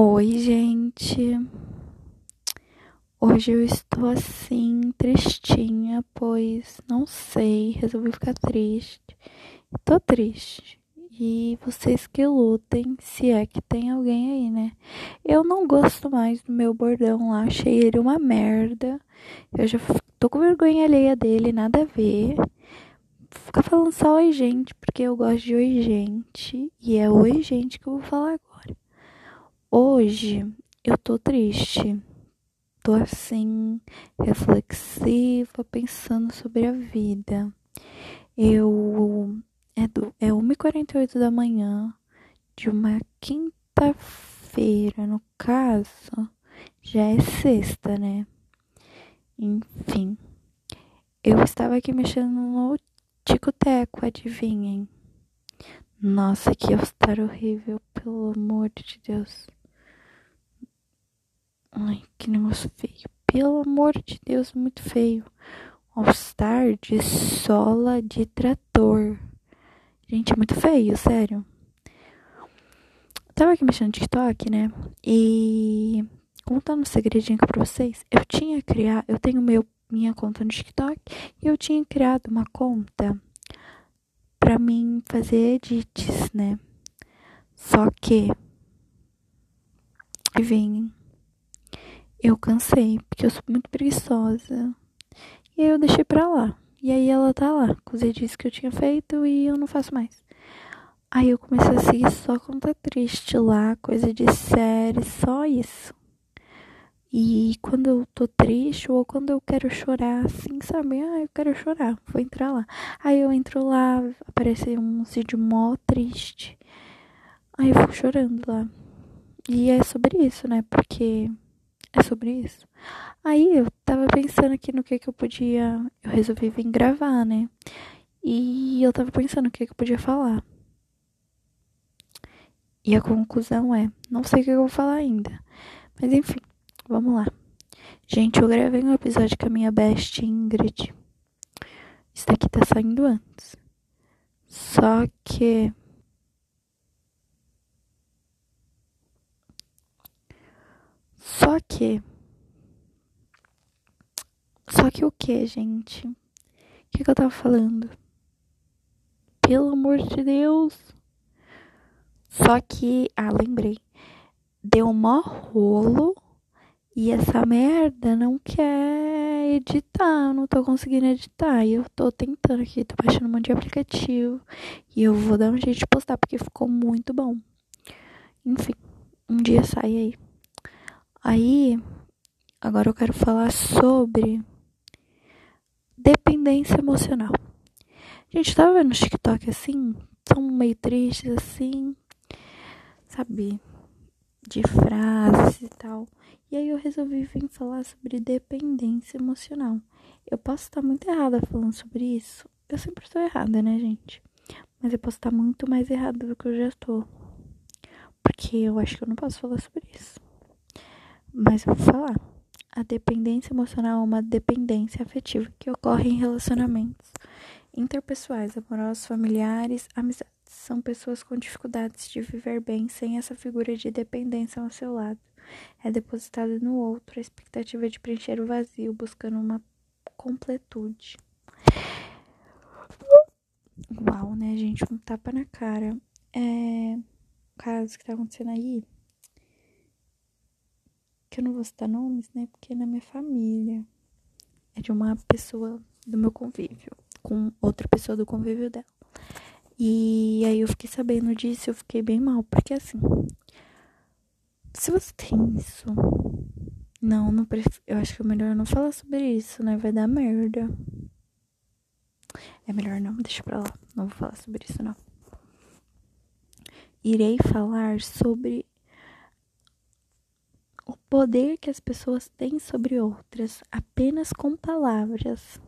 Oi, gente. Hoje eu estou assim, tristinha, pois não sei, resolvi ficar triste. Tô triste. E vocês que lutem, se é que tem alguém aí, né? Eu não gosto mais do meu bordão lá, achei ele uma merda. Eu já tô com vergonha alheia dele, nada a ver. Ficar falando só oi, gente, porque eu gosto de oi, gente. E é oi, gente, que eu vou falar agora. Hoje eu tô triste. Tô assim, reflexiva, pensando sobre a vida. Eu. É, do, é 1h48 da manhã de uma quinta-feira, no caso, já é sexta, né? Enfim. Eu estava aqui mexendo no tico-teco, adivinhem. Nossa, que all horrível, pelo amor de Deus. Ai, que negócio feio. Pelo amor de Deus, muito feio. All-Star de sola de trator. Gente, é muito feio, sério. Eu tava aqui mexendo no TikTok, né? E contando um segredinho pra vocês, eu tinha criado, eu tenho meu, minha conta no TikTok e eu tinha criado uma conta pra mim fazer edits, né? Só que, vem eu cansei, porque eu sou muito preguiçosa. E aí eu deixei pra lá. E aí ela tá lá, com os que eu tinha feito e eu não faço mais. Aí eu comecei a seguir só conta triste lá, coisa de série, só isso. E quando eu tô triste ou quando eu quero chorar, assim, sabe? Ah, eu quero chorar, vou entrar lá. Aí eu entro lá, aparece um vídeo mó triste. Aí eu fico chorando lá. E é sobre isso, né? Porque é sobre isso. Aí eu tava pensando aqui no que que eu podia. Eu resolvi vir gravar, né? E eu tava pensando o que que eu podia falar. E a conclusão é: não sei o que eu vou falar ainda. Mas enfim, vamos lá. Gente, eu gravei um episódio com a minha best Ingrid. Isso daqui tá saindo antes. Só que Só que. Só que o que, gente? O que, que eu tava falando? Pelo amor de Deus. Só que. Ah, lembrei. Deu mó rolo. E essa merda não quer editar. Não tô conseguindo editar. E eu tô tentando aqui. Tô baixando um monte de aplicativo. E eu vou dar um jeito de postar. Porque ficou muito bom. Enfim. Um dia sai aí. Aí, agora eu quero falar sobre dependência emocional. Gente, tava vendo no TikTok assim, tão meio tristes assim, sabe? De frases e tal. E aí eu resolvi vir falar sobre dependência emocional. Eu posso estar muito errada falando sobre isso. Eu sempre estou errada, né, gente? Mas eu posso estar muito mais errada do que eu já estou. Porque eu acho que eu não posso falar sobre isso. Mas eu vou falar. A dependência emocional é uma dependência afetiva que ocorre em relacionamentos interpessoais, amorosos, familiares, amizades. São pessoas com dificuldades de viver bem sem essa figura de dependência ao seu lado. É depositada no outro a expectativa de preencher o vazio, buscando uma completude. Uau, né, gente? Um tapa na cara. É. O caso que tá acontecendo aí que eu não vou citar nomes, né? Porque é na minha família. É de uma pessoa do meu convívio, com outra pessoa do convívio dela. E aí eu fiquei sabendo disso, eu fiquei bem mal, porque assim, se você tem isso, não, não prefiro, eu acho que é melhor não falar sobre isso, né? Vai dar merda. É melhor não, deixa pra lá, não vou falar sobre isso não. Irei falar sobre o poder que as pessoas têm sobre outras apenas com palavras.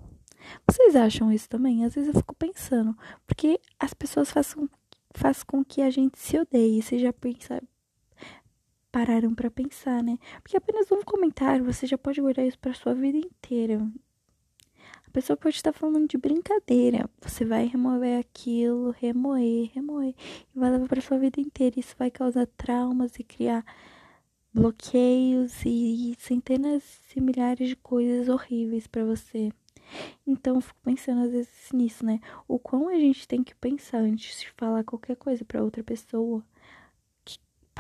Vocês acham isso também? Às vezes eu fico pensando, porque as pessoas fazem, faz com que a gente se odeie. Vocês já pararam para pensar, né? Porque apenas um comentário você já pode guardar isso para sua vida inteira. A pessoa pode estar falando de brincadeira. Você vai remover aquilo, remoer, remoer, e vai levar para sua vida inteira. Isso vai causar traumas e criar bloqueios e centenas e milhares de coisas horríveis para você. Então eu fico pensando às vezes nisso, né? O quão a gente tem que pensar antes de falar qualquer coisa para outra pessoa.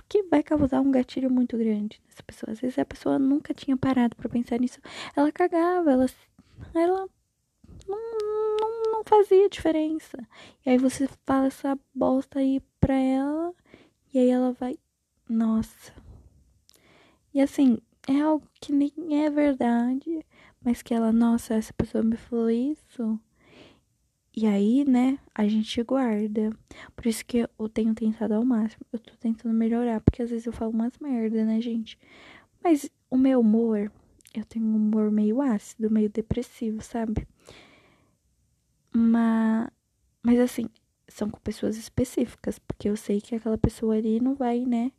Que, vai causar um gatilho muito grande nessa pessoa. Às vezes a pessoa nunca tinha parado para pensar nisso. Ela cagava, ela, ela não, não, não fazia diferença. E aí você fala essa bosta aí pra ela. E aí ela vai. Nossa. E assim, é algo que nem é verdade mas que ela, nossa, essa pessoa me falou isso. E aí, né, a gente guarda. Por isso que eu tenho tentado ao máximo. Eu tô tentando melhorar, porque às vezes eu falo umas merda, né, gente? Mas o meu humor, eu tenho um humor meio ácido, meio depressivo, sabe? Mas, mas assim, são com pessoas específicas, porque eu sei que aquela pessoa ali não vai, né,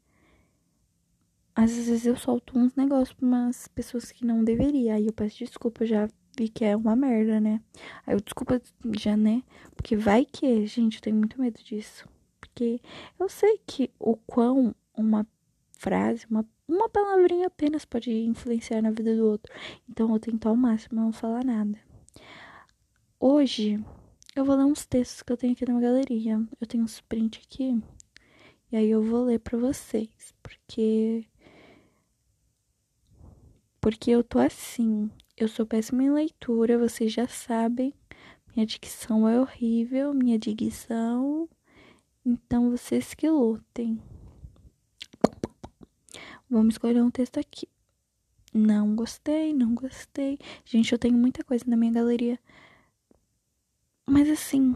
às vezes eu solto uns negócios pra umas pessoas que não deveria. Aí eu peço desculpa, já vi que é uma merda, né? Aí eu desculpa já, né? Porque vai que, gente, eu tenho muito medo disso. Porque eu sei que o quão uma frase, uma, uma palavrinha apenas pode influenciar na vida do outro. Então eu tento ao máximo não falar nada. Hoje eu vou ler uns textos que eu tenho aqui na minha galeria. Eu tenho uns print aqui. E aí eu vou ler para vocês, porque porque eu tô assim. Eu sou péssima em leitura, vocês já sabem. Minha dicção é horrível, minha dicção. Então vocês que lutem. Vamos escolher um texto aqui. Não gostei, não gostei. Gente, eu tenho muita coisa na minha galeria. Mas assim.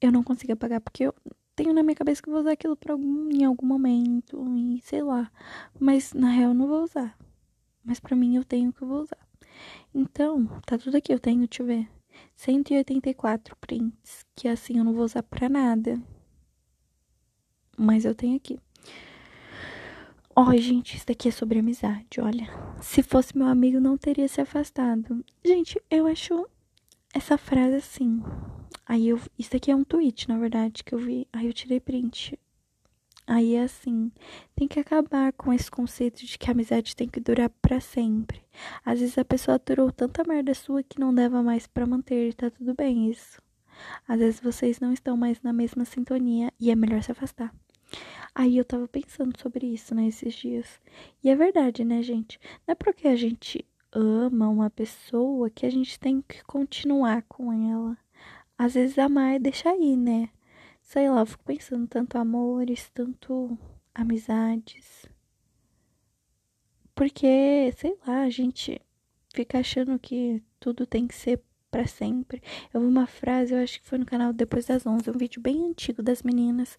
Eu não consigo apagar porque eu tenho na minha cabeça que vou usar aquilo pra algum, em algum momento, e sei lá. Mas na real não vou usar. Mas pra mim eu tenho que vou usar. Então, tá tudo aqui, eu tenho, deixa eu ver. 184 prints, que assim eu não vou usar pra nada. Mas eu tenho aqui. Ó, oh, gente, isso daqui é sobre amizade, olha. Se fosse meu amigo, não teria se afastado. Gente, eu acho essa frase assim Aí eu. Isso aqui é um tweet, na verdade, que eu vi. Aí eu tirei print. Aí é assim, tem que acabar com esse conceito de que a amizade tem que durar para sempre. Às vezes a pessoa aturou tanta merda sua que não dava mais para manter e tá tudo bem isso. Às vezes vocês não estão mais na mesma sintonia e é melhor se afastar. Aí eu tava pensando sobre isso, né, esses dias. E é verdade, né, gente? Não é porque a gente ama uma pessoa que a gente tem que continuar com ela. Às vezes amar é deixar ir, né? Sei lá, eu fico pensando tanto amores, tanto amizades. Porque, sei lá, a gente fica achando que tudo tem que ser para sempre. Eu vi uma frase, eu acho que foi no canal Depois das 11, um vídeo bem antigo das meninas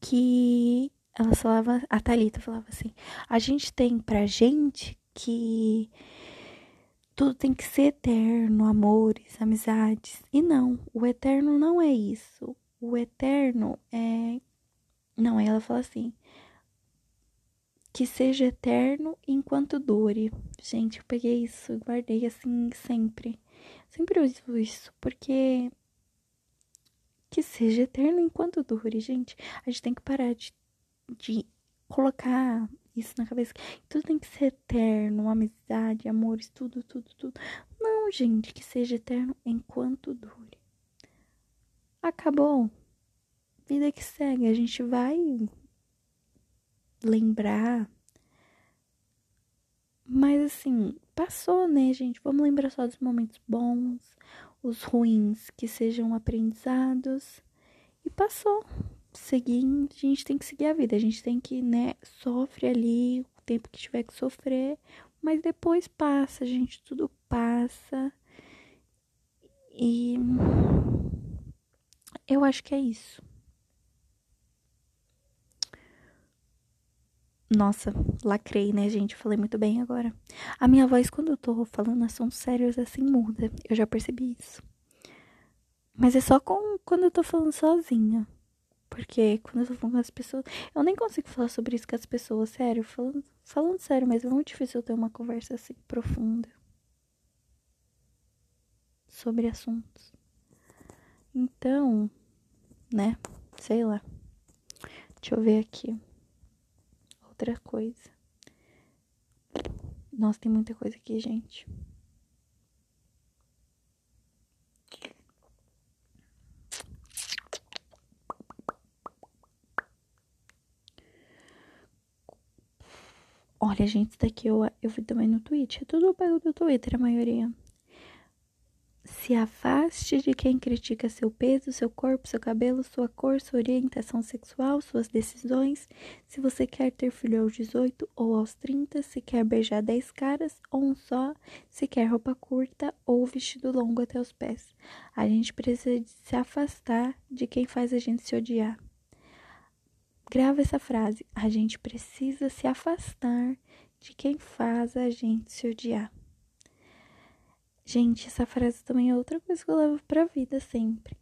que elas falavam, a Thalita falava assim: "A gente tem pra gente que tudo tem que ser eterno, amores, amizades. E não, o eterno não é isso. O eterno é. Não, ela fala assim. Que seja eterno enquanto dure. Gente, eu peguei isso e guardei assim sempre. Sempre uso isso, porque. Que seja eterno enquanto dure, gente. A gente tem que parar de, de colocar isso na cabeça. Tudo tem que ser eterno, amizade, amores, tudo, tudo, tudo. Não, gente, que seja eterno enquanto dure. Acabou. Vida que segue. A gente vai lembrar. Mas assim, passou, né, gente? Vamos lembrar só dos momentos bons, os ruins, que sejam aprendizados. E passou seguindo, a gente tem que seguir a vida. A gente tem que, né, sofre ali o tempo que tiver que sofrer, mas depois passa, gente, tudo passa. E eu acho que é isso. Nossa, lacrei, né, gente? Falei muito bem agora. A minha voz, quando eu tô falando são sérios, assim, muda. Eu já percebi isso. Mas é só com, quando eu tô falando sozinha. Porque quando eu tô falando com as pessoas. Eu nem consigo falar sobre isso com as pessoas, sério. Falando, falando sério, mas é muito difícil eu ter uma conversa assim profunda. Sobre assuntos. Então, né? Sei lá. Deixa eu ver aqui. outra coisa. Nossa, tem muita coisa aqui, gente. Olha, gente, isso daqui eu, eu vi também no Twitter. É tudo eu pego do Twitter, a maioria. Se afaste de quem critica seu peso, seu corpo, seu cabelo, sua cor, sua orientação sexual, suas decisões. Se você quer ter filho aos 18 ou aos 30, se quer beijar 10 caras ou um só, se quer roupa curta ou vestido longo até os pés. A gente precisa se afastar de quem faz a gente se odiar. Grava essa frase. A gente precisa se afastar de quem faz a gente se odiar. Gente, essa frase também é outra coisa que eu levo pra vida sempre.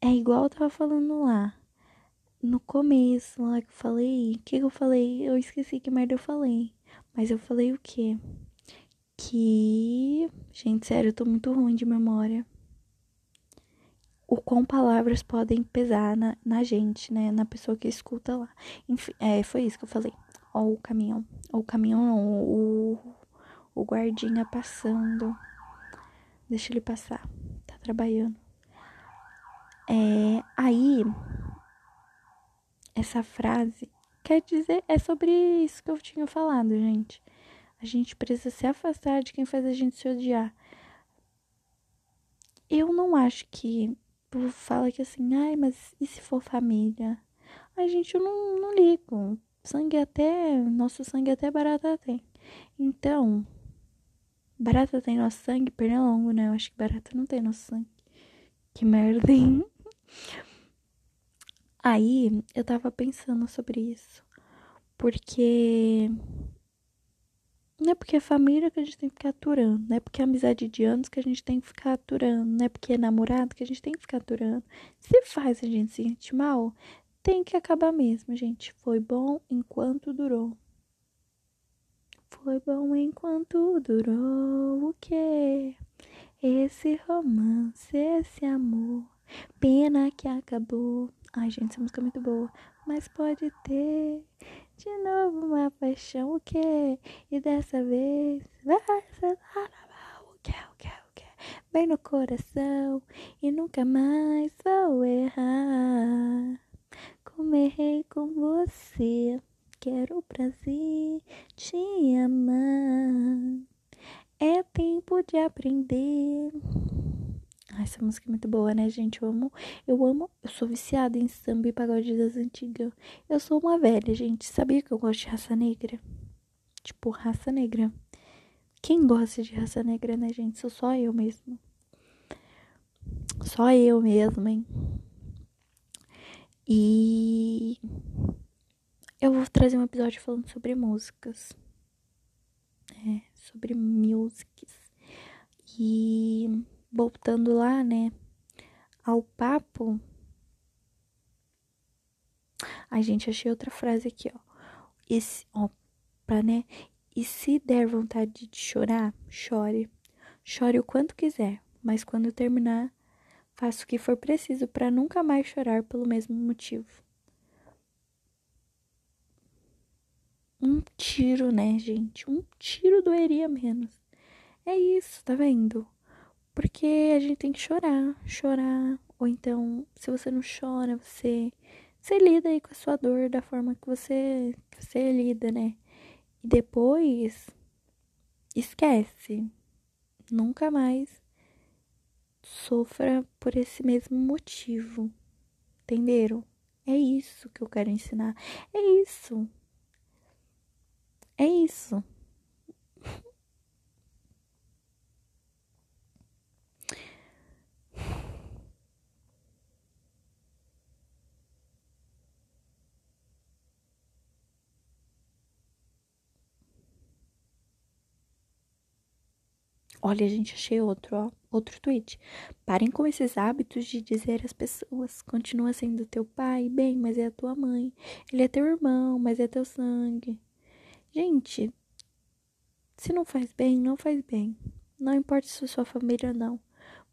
É igual eu tava falando lá. No começo, lá que eu falei. O que, que eu falei? Eu esqueci que merda eu falei. Mas eu falei o quê? Que. Gente, sério, eu tô muito ruim de memória o quão palavras podem pesar na, na gente, né? Na pessoa que escuta lá. Enfim, é, foi isso que eu falei. Ó, o caminhão. O caminhão não, o, o guardinha passando. Deixa ele passar. Tá trabalhando. É, aí, essa frase quer dizer, é sobre isso que eu tinha falado, gente. A gente precisa se afastar de quem faz a gente se odiar. Eu não acho que povo fala que assim, ai, mas e se for família? Ai, gente, eu não, não ligo. Sangue até. Nosso sangue até barata tem. Então. Barata tem nosso sangue, pernilongo, né? Eu acho que barata não tem nosso sangue. Que merda, hein? Aí eu tava pensando sobre isso. Porque não é porque é família que a gente tem que ficar aturando. Não é porque é amizade de anos que a gente tem que ficar aturando. Não é porque é namorado que a gente tem que ficar aturando. Se faz a gente se sentir mal, tem que acabar mesmo, gente. Foi bom enquanto durou. Foi bom enquanto durou o quê? Esse romance, esse amor. Pena que acabou. Ai, gente, essa música é muito boa. Mas pode ter de novo uma paixão, o quê? E dessa vez vai ser o que, o que, o que? Bem no coração e nunca mais vou errar. Como errei com você, quero o prazer de amar. É tempo de aprender. Ai, essa música é muito boa, né, gente? Eu amo, eu amo, eu sou viciada em samba e pagode das antigas. Eu sou uma velha, gente. Sabia que eu gosto de raça negra? Tipo, raça negra. Quem gosta de raça negra, né, gente? Sou só eu mesmo. Só eu mesmo, hein? E eu vou trazer um episódio falando sobre músicas. É, sobre músicas. E voltando lá, né, ao papo. Ai, gente, achei outra frase aqui, ó. Esse, ó, pra, né? E se der vontade de chorar, chore. Chore o quanto quiser, mas quando terminar, faça o que for preciso para nunca mais chorar pelo mesmo motivo. Um tiro, né, gente? Um tiro doeria menos. É isso, tá vendo? Porque a gente tem que chorar, chorar. Ou então, se você não chora, você, você lida aí com a sua dor da forma que você, você lida, né? E depois, esquece. Nunca mais sofra por esse mesmo motivo. Entenderam? É isso que eu quero ensinar. É isso. É isso. Olha, gente, achei outro, ó. Outro tweet. Parem com esses hábitos de dizer às pessoas: continua sendo teu pai, bem, mas é a tua mãe. Ele é teu irmão, mas é teu sangue. Gente, se não faz bem, não faz bem. Não importa se sua família ou não.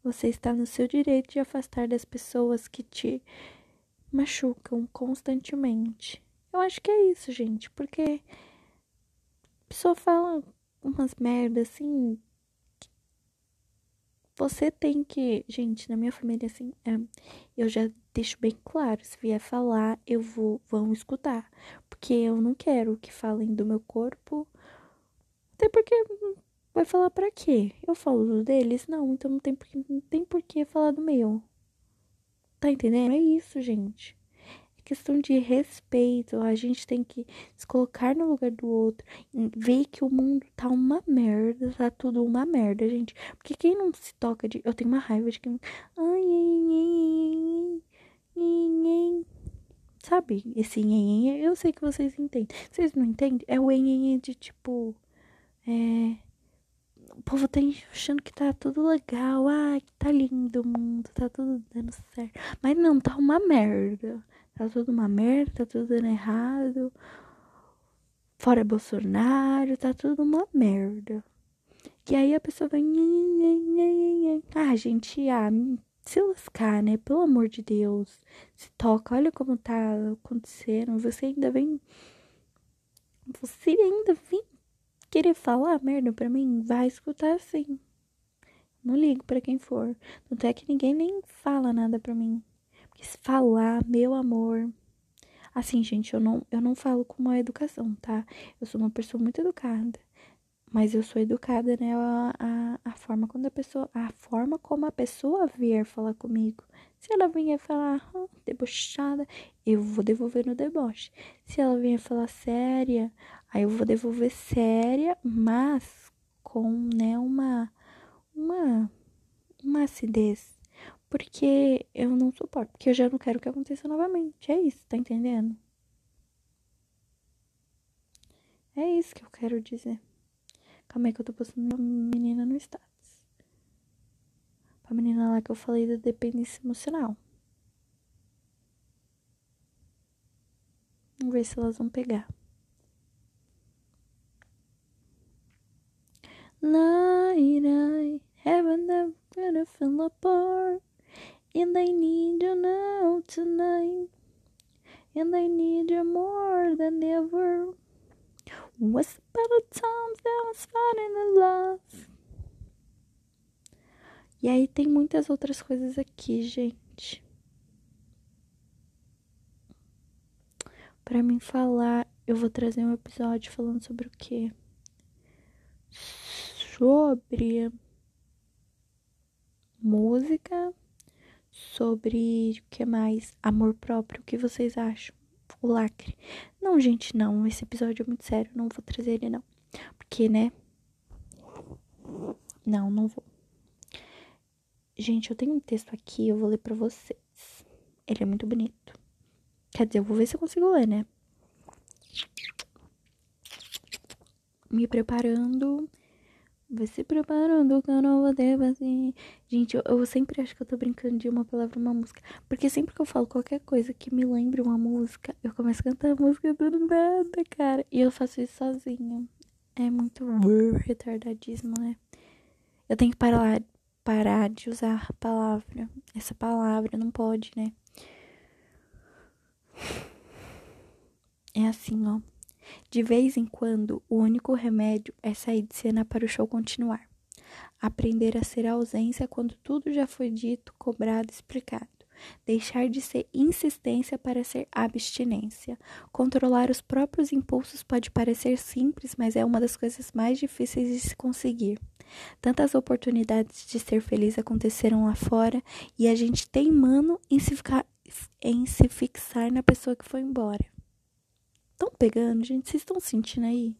Você está no seu direito de afastar das pessoas que te machucam constantemente. Eu acho que é isso, gente, porque a pessoa fala umas merdas assim. Você tem que. Gente, na minha família, assim, é, eu já deixo bem claro: se vier falar, eu vou. Vão escutar. Porque eu não quero que falem do meu corpo. Até porque vai falar para quê? Eu falo do deles? Não, então não tem por, não tem por que falar do meu. Tá entendendo? É isso, gente questão de respeito. A gente tem que se colocar no lugar do outro, ver que o mundo tá uma merda, tá tudo uma merda, gente. Porque quem não se toca de. Eu tenho uma raiva de quem. Sabe? Esse nhenhenhen, eu sei que vocês entendem. Vocês não entendem? É o nhenhenhen de tipo. É. O povo tá achando que tá tudo legal. Ai, que tá lindo o mundo, tá tudo dando certo. Mas não, tá uma merda. Tá tudo uma merda, tá tudo dando errado. Fora Bolsonaro, tá tudo uma merda. E aí a pessoa vai. Ah, gente, ah, se lascar, né? Pelo amor de Deus. Se toca, olha como tá acontecendo. Você ainda vem. Você ainda vem querer falar merda pra mim? Vai escutar sim. Não ligo para quem for. Tanto é que ninguém nem fala nada pra mim falar, meu amor. Assim, gente, eu não, eu não falo com uma educação, tá? Eu sou uma pessoa muito educada. Mas eu sou educada, né? A, a, a forma quando a pessoa. A forma como a pessoa vier falar comigo. Se ela vier falar ah, debochada, eu vou devolver no deboche. Se ela vier falar séria, aí eu vou devolver séria, mas com, né, uma. Uma. Uma acidez porque eu não suporto. Porque eu já não quero que aconteça novamente. É isso, tá entendendo? É isso que eu quero dizer. Calma aí que eu tô postando uma menina no status. Pra menina lá que eu falei da dependência emocional. Vamos ver se elas vão pegar. Night, night, heaven never gonna apart. And I need you now tonight. And I need you more than ever. Was better times that was fighting in love. E aí tem muitas outras coisas aqui, gente. Para mim falar, eu vou trazer um episódio falando sobre o quê? Sobre música sobre o que mais? Amor próprio. O que vocês acham? O lacre. Não, gente, não. Esse episódio é muito sério. Não vou trazer ele, não. Porque, né? Não, não vou. Gente, eu tenho um texto aqui. Eu vou ler pra vocês. Ele é muito bonito. Quer dizer, eu vou ver se eu consigo ler, né? Me preparando Vai se preparando que eu não vou ter assim. Gente, eu, eu, sempre acho que eu tô brincando de uma palavra, uma música. Porque sempre que eu falo qualquer coisa que me lembre uma música, eu começo a cantar a música do nada, cara. E eu faço isso sozinha. É muito retardadismo, né? Eu tenho que parar, parar de usar a palavra. Essa palavra não pode, né? É assim, ó. De vez em quando, o único remédio é sair de cena para o show continuar. Aprender a ser ausência quando tudo já foi dito, cobrado, explicado. Deixar de ser insistência para ser abstinência. Controlar os próprios impulsos pode parecer simples, mas é uma das coisas mais difíceis de se conseguir. Tantas oportunidades de ser feliz aconteceram lá fora e a gente tem mano em se, ficar, em se fixar na pessoa que foi embora estão pegando, gente? Vocês estão sentindo aí?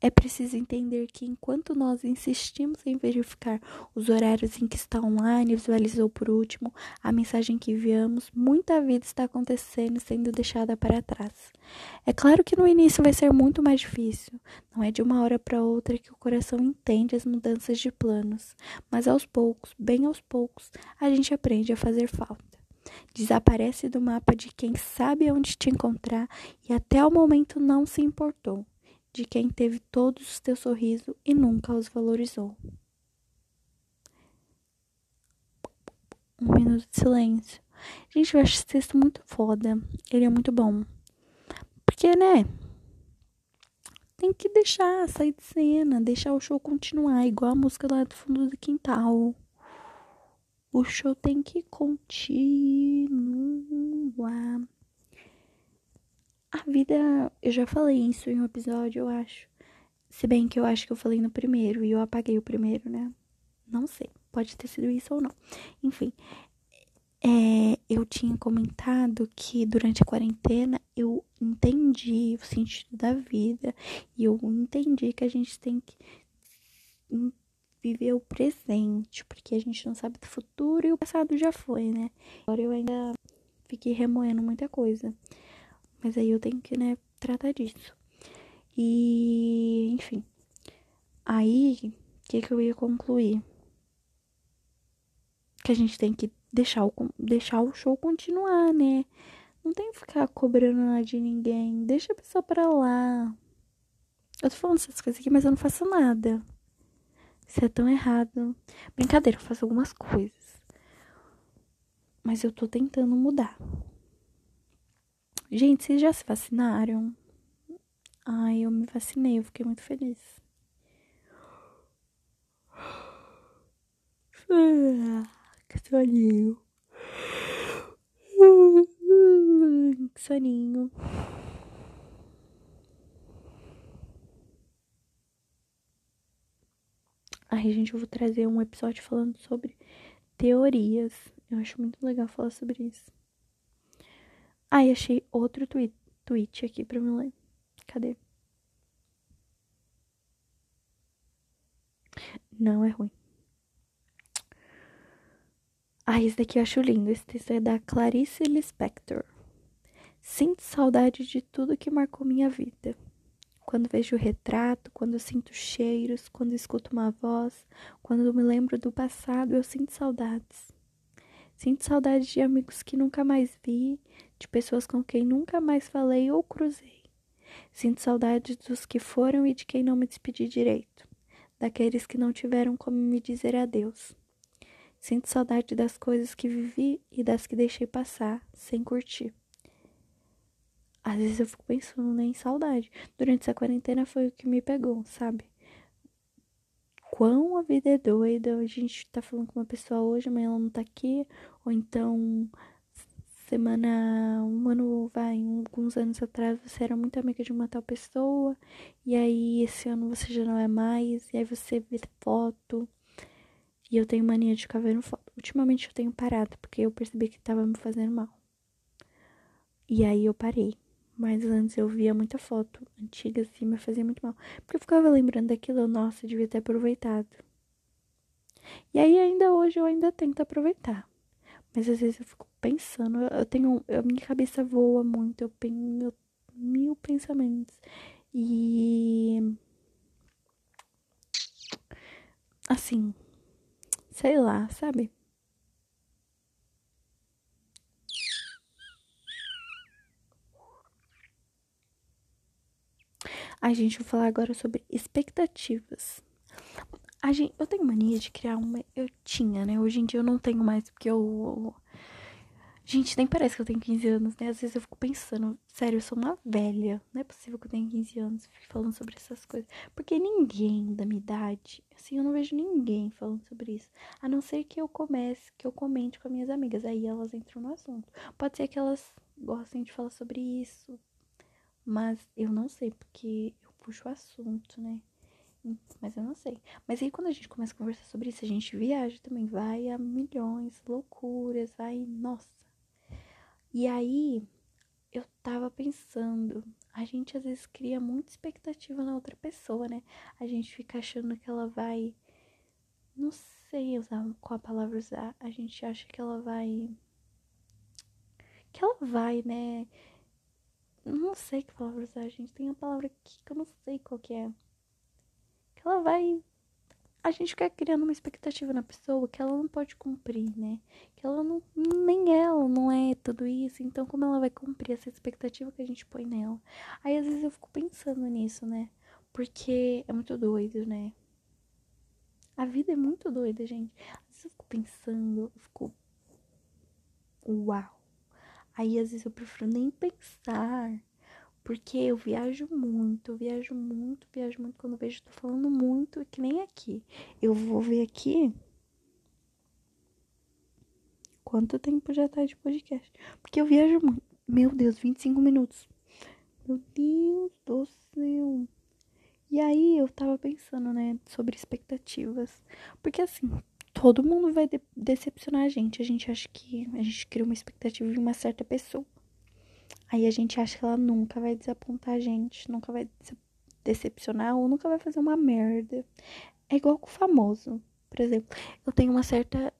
É preciso entender que enquanto nós insistimos em verificar os horários em que está online, visualizou por último a mensagem que enviamos, muita vida está acontecendo e sendo deixada para trás. É claro que no início vai ser muito mais difícil, não é de uma hora para outra que o coração entende as mudanças de planos, mas aos poucos, bem aos poucos, a gente aprende a fazer falta. Desaparece do mapa de quem sabe onde te encontrar e até o momento não se importou, de quem teve todos os teus sorrisos e nunca os valorizou. Um minuto de silêncio. Gente, eu acho esse texto muito foda. Ele é muito bom. Porque, né? Tem que deixar sair de cena, deixar o show continuar, igual a música lá do fundo do quintal. O show tem que continuar. A vida, eu já falei isso em um episódio, eu acho. Se bem que eu acho que eu falei no primeiro e eu apaguei o primeiro, né? Não sei, pode ter sido isso ou não. Enfim, é, eu tinha comentado que durante a quarentena eu entendi o sentido da vida e eu entendi que a gente tem que viver o presente, porque a gente não sabe do futuro e o passado já foi, né? Agora eu ainda fiquei remoendo muita coisa. Mas aí eu tenho que, né, tratar disso. E, enfim. Aí, o que, que eu ia concluir? Que a gente tem que deixar o, deixar o show continuar, né? Não tem que ficar cobrando nada de ninguém. Deixa a pessoa pra lá. Eu tô falando essas coisas aqui, mas eu não faço nada. Isso é tão errado. Brincadeira, eu faço algumas coisas. Mas eu tô tentando mudar. Gente, vocês já se vacinaram? Ai, eu me vacinei, eu fiquei muito feliz. Ah, que soninho. Que soninho. Gente, eu vou trazer um episódio falando sobre teorias. Eu acho muito legal falar sobre isso. Ai, achei outro tweet, tweet aqui pra me ler. Cadê? Não é ruim. Ah, esse daqui eu acho lindo. Esse texto é da Clarice Lispector. Sinto saudade de tudo que marcou minha vida. Quando vejo o retrato, quando sinto cheiros, quando escuto uma voz, quando me lembro do passado, eu sinto saudades. Sinto saudade de amigos que nunca mais vi, de pessoas com quem nunca mais falei ou cruzei. Sinto saudade dos que foram e de quem não me despedi direito, daqueles que não tiveram como me dizer adeus. Sinto saudade das coisas que vivi e das que deixei passar, sem curtir. Às vezes eu fico pensando né, em saudade. Durante essa quarentena foi o que me pegou, sabe? quão a vida é doida. A gente tá falando com uma pessoa hoje, amanhã ela não tá aqui. Ou então, semana, um ano, vai, alguns anos atrás, você era muito amiga de uma tal pessoa. E aí, esse ano você já não é mais. E aí você vê foto. E eu tenho mania de ficar vendo foto. Ultimamente eu tenho parado, porque eu percebi que tava me fazendo mal. E aí eu parei. Mas antes eu via muita foto antiga assim, me fazia muito mal. Porque eu ficava lembrando daquilo, nossa, eu devia ter aproveitado. E aí ainda hoje eu ainda tento aproveitar. Mas às vezes eu fico pensando, eu tenho, a minha cabeça voa muito, eu tenho mil pensamentos. E assim, sei lá, sabe? A gente, vai falar agora sobre expectativas. A gente, eu tenho mania de criar uma. Eu tinha, né? Hoje em dia eu não tenho mais, porque eu. Gente, nem parece que eu tenho 15 anos, né? Às vezes eu fico pensando, sério, eu sou uma velha. Não é possível que eu tenha 15 anos e fique falando sobre essas coisas. Porque ninguém da minha idade, assim, eu não vejo ninguém falando sobre isso. A não ser que eu comece, que eu comente com as minhas amigas. Aí elas entram no assunto. Pode ser que elas gostem de falar sobre isso, mas eu não sei, porque eu puxo o assunto, né? Mas eu não sei. Mas aí quando a gente começa a conversar sobre isso, a gente viaja também, vai a milhões, loucuras, vai, nossa. E aí eu tava pensando, a gente às vezes cria muita expectativa na outra pessoa, né? A gente fica achando que ela vai. Não sei usar qual a palavra usar. A gente acha que ela vai. Que ela vai, né? Não sei que palavra usar, gente. Tem uma palavra aqui que eu não sei qual que é. Que ela vai. A gente fica criando uma expectativa na pessoa que ela não pode cumprir, né? Que ela não. Nem ela não é tudo isso. Então, como ela vai cumprir essa expectativa que a gente põe nela? Aí, às vezes, eu fico pensando nisso, né? Porque é muito doido, né? A vida é muito doida, gente. Às vezes eu fico pensando, eu fico. Uau! Aí às vezes eu prefiro nem pensar, Porque eu viajo muito, eu viajo muito, viajo muito. Quando eu vejo, tô falando muito, que nem aqui. Eu vou ver aqui. Quanto tempo já tá de podcast? Porque eu viajo muito. Meu Deus, 25 minutos. Meu Deus do céu. E aí eu tava pensando, né, sobre expectativas. Porque assim, todo mundo vai de decepcionar a gente. A gente acha que a gente cria uma expectativa de uma certa pessoa. Aí a gente acha que ela nunca vai desapontar a gente, nunca vai decepcionar ou nunca vai fazer uma merda. É igual com o famoso. Por exemplo, eu tenho uma certa.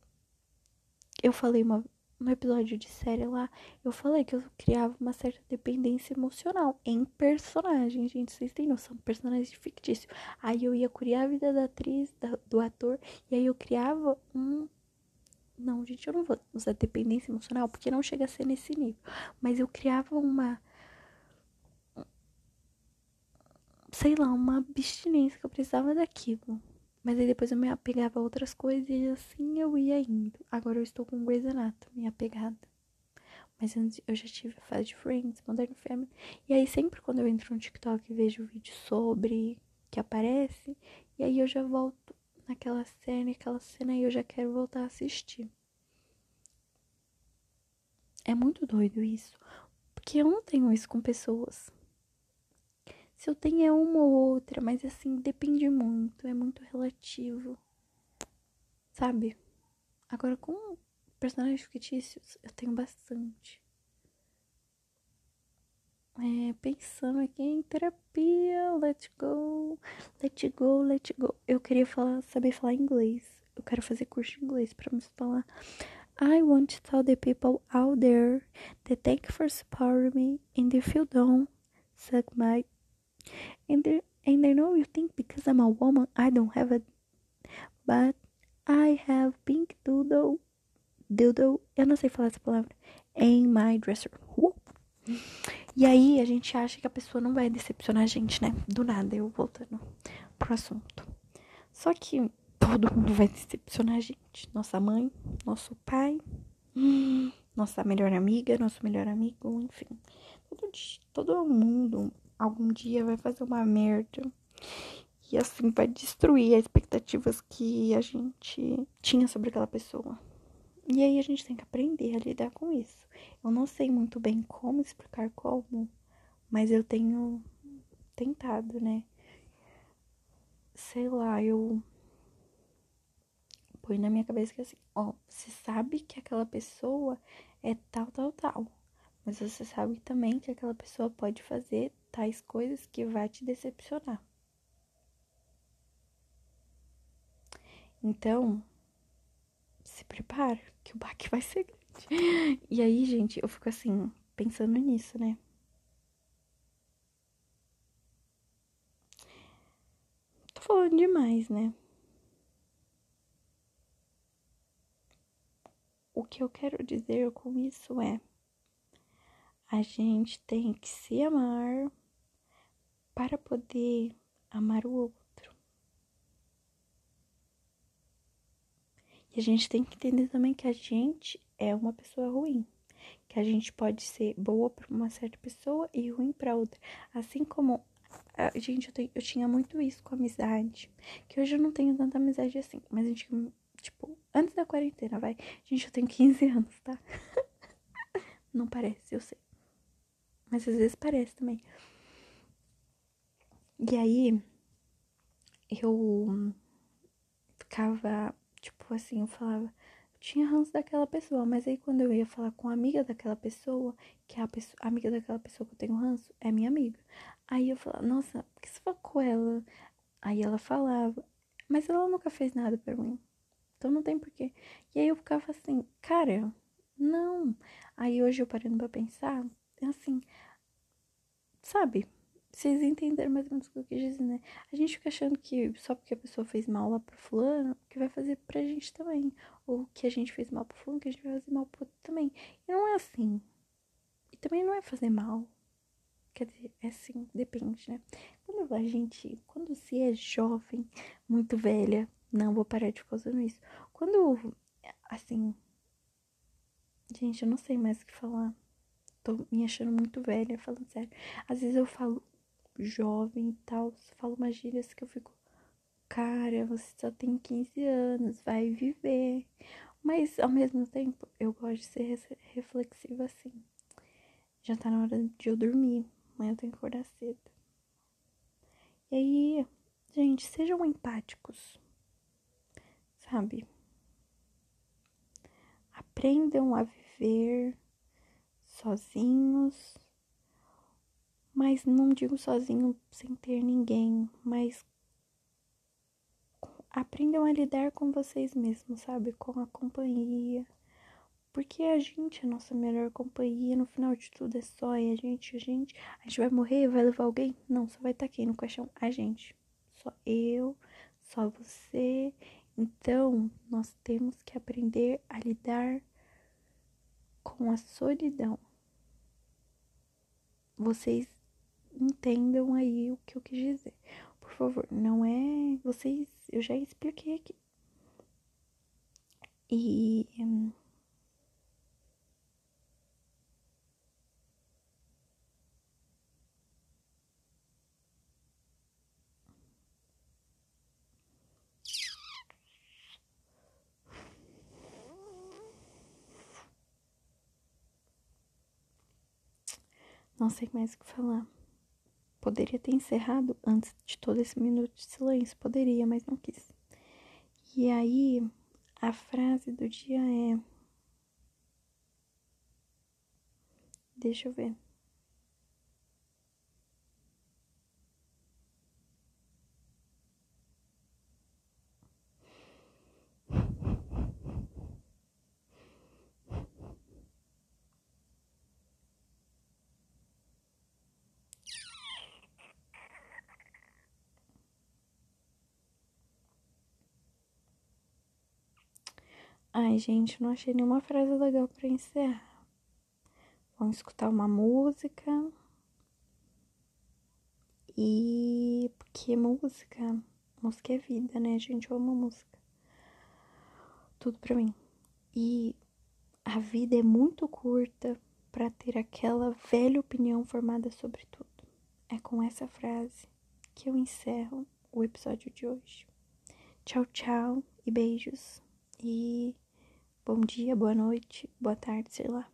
Eu falei uma... no episódio de série lá, eu falei que eu criava uma certa dependência emocional em personagens, gente. Vocês têm noção? Personagens fictícios. Aí eu ia criar a vida da atriz, da... do ator, e aí eu criava um não, gente, eu não vou usar dependência emocional porque não chega a ser nesse nível. Mas eu criava uma. Sei lá, uma abstinência que eu precisava daquilo. Mas aí depois eu me apegava a outras coisas e assim eu ia indo. Agora eu estou com Grey's Anatomy apegada. Mas antes eu já tive a fase de Friends, Modern Family. E aí sempre quando eu entro no TikTok e vejo vídeo sobre que aparece, e aí eu já volto naquela cena, aquela cena e eu já quero voltar a assistir. É muito doido isso, porque eu não tenho isso com pessoas. Se eu tenho é uma ou outra, mas assim, depende muito, é muito relativo. Sabe? Agora com personagens fictícios, eu tenho bastante. É, pensando aqui em terapia, let go, let go, let go. Eu queria falar, saber falar inglês. Eu quero fazer curso de inglês para me falar. I want to tell the people out there that thank you for supporting me. And if you don't, suck my. And, there, and I know you think because I'm a woman, I don't have it. But I have pink doodle. Doodle. Eu não sei falar essa palavra. In my dresser. Whoop. E aí a gente acha que a pessoa não vai decepcionar a gente, né? Do nada, eu voltando pro assunto. Só que todo mundo vai decepcionar a gente. Nossa mãe, nosso pai, nossa melhor amiga, nosso melhor amigo, enfim. Todo, todo mundo algum dia vai fazer uma merda. E assim vai destruir as expectativas que a gente tinha sobre aquela pessoa. E aí a gente tem que aprender a lidar com isso. Eu não sei muito bem como explicar como, mas eu tenho tentado, né? Sei lá, eu põe na minha cabeça que assim, ó, você sabe que aquela pessoa é tal, tal, tal. Mas você sabe também que aquela pessoa pode fazer tais coisas que vai te decepcionar. Então, se prepara, que o baque vai ser grande. E aí, gente, eu fico assim, pensando nisso, né? Tô falando demais, né? O que eu quero dizer com isso é: a gente tem que se amar para poder amar o outro. E a gente tem que entender também que a gente é uma pessoa ruim. Que a gente pode ser boa para uma certa pessoa e ruim para outra. Assim como. A, gente, eu, tenho, eu tinha muito isso com amizade. Que hoje eu não tenho tanta amizade assim. Mas a gente, tipo, antes da quarentena, vai. Gente, eu tenho 15 anos, tá? não parece, eu sei. Mas às vezes parece também. E aí, eu ficava Tipo assim, eu falava, eu tinha ranço daquela pessoa, mas aí quando eu ia falar com a amiga daquela pessoa, que é a, pessoa, a amiga daquela pessoa que eu tenho ranço, é minha amiga. Aí eu falava, nossa, por que você falou com ela? Aí ela falava, mas ela nunca fez nada por mim. Então não tem porquê. E aí eu ficava assim, cara, não. Aí hoje eu parando pra pensar, assim, sabe? Vocês entenderam mais ou menos o que eu quis dizer, né? A gente fica achando que só porque a pessoa fez mal lá pro fulano, que vai fazer pra gente também. Ou que a gente fez mal pro fulano, que a gente vai fazer mal pro outro também. E não é assim. E também não é fazer mal. Quer dizer, é assim, depende, né? Quando a gente, quando se é jovem, muito velha, não vou parar de ficar usando isso. Quando, assim, gente, eu não sei mais o que falar tô me achando muito velha, falando sério. Às vezes eu falo jovem e tal, falo umas gírias que eu fico, cara, você só tem 15 anos, vai viver. Mas ao mesmo tempo, eu gosto de ser reflexiva assim. Já tá na hora de eu dormir, amanhã eu tenho que acordar cedo. E aí, gente, sejam empáticos, sabe? Aprendam a viver sozinhos, mas não digo sozinho sem ter ninguém, mas aprendam a lidar com vocês mesmos, sabe? Com a companhia. Porque a gente é a nossa melhor companhia, no final de tudo é só e a gente, a gente, a gente vai morrer, vai levar alguém? Não, só vai estar aqui no caixão a gente. Só eu, só você. Então, nós temos que aprender a lidar com a solidão. Vocês entendam aí o que eu quis dizer. Por favor, não é. Vocês. Eu já expliquei aqui. E. Hum, Não sei mais o que falar. Poderia ter encerrado antes de todo esse minuto de silêncio. Poderia, mas não quis. E aí, a frase do dia é. Deixa eu ver. Ai, gente, não achei nenhuma frase legal para encerrar. Vamos escutar uma música. E porque música, música é vida, né, gente? Amo música. Tudo pra mim. E a vida é muito curta para ter aquela velha opinião formada sobre tudo. É com essa frase que eu encerro o episódio de hoje. Tchau, tchau e beijos. E Bom dia, boa noite, boa tarde, sei lá.